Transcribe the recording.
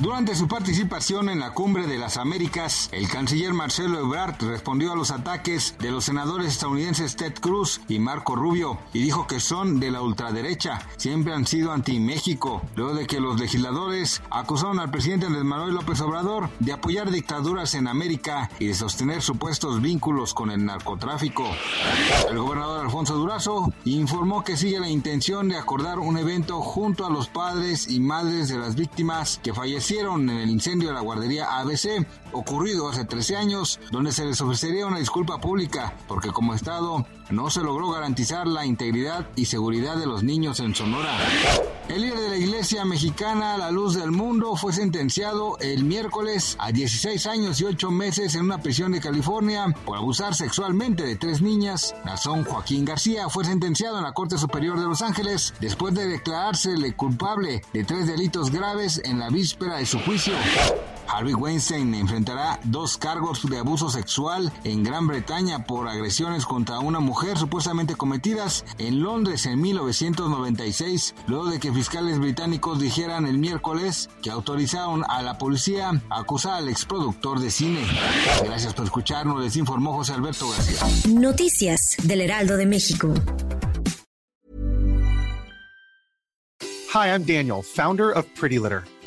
Durante su participación en la Cumbre de las Américas, el canciller Marcelo Ebrard respondió a los ataques de los senadores estadounidenses Ted Cruz y Marco Rubio y dijo que son de la ultraderecha, siempre han sido anti-México, luego de que los legisladores acusaron al presidente Andrés Manuel López Obrador de apoyar dictaduras en América y de sostener supuestos vínculos con el narcotráfico. El gobernador Alfonso Durazo informó que sigue la intención de acordar un evento junto a los padres y madres de las víctimas que fallecieron en el incendio de la guardería ABC, ocurrido hace 13 años, donde se les ofrecería una disculpa pública, porque como Estado no se logró garantizar la integridad y seguridad de los niños en Sonora. El líder de la Iglesia Mexicana, La Luz del Mundo, fue sentenciado el miércoles a 16 años y 8 meses en una prisión de California por abusar sexualmente de tres niñas. Nazón Joaquín García fue sentenciado en la Corte Superior de Los Ángeles después de declarársele culpable de tres delitos graves en la víspera de su juicio. Harvey Weinstein enfrentará dos cargos de abuso sexual en Gran Bretaña por agresiones contra una mujer supuestamente cometidas en Londres en 1996, luego de que fiscales británicos dijeran el miércoles que autorizaron a la policía a acusar al exproductor de cine. Gracias por escucharnos, les informó José Alberto García. Noticias del Heraldo de México. Hi, I'm Daniel, founder of Pretty Litter.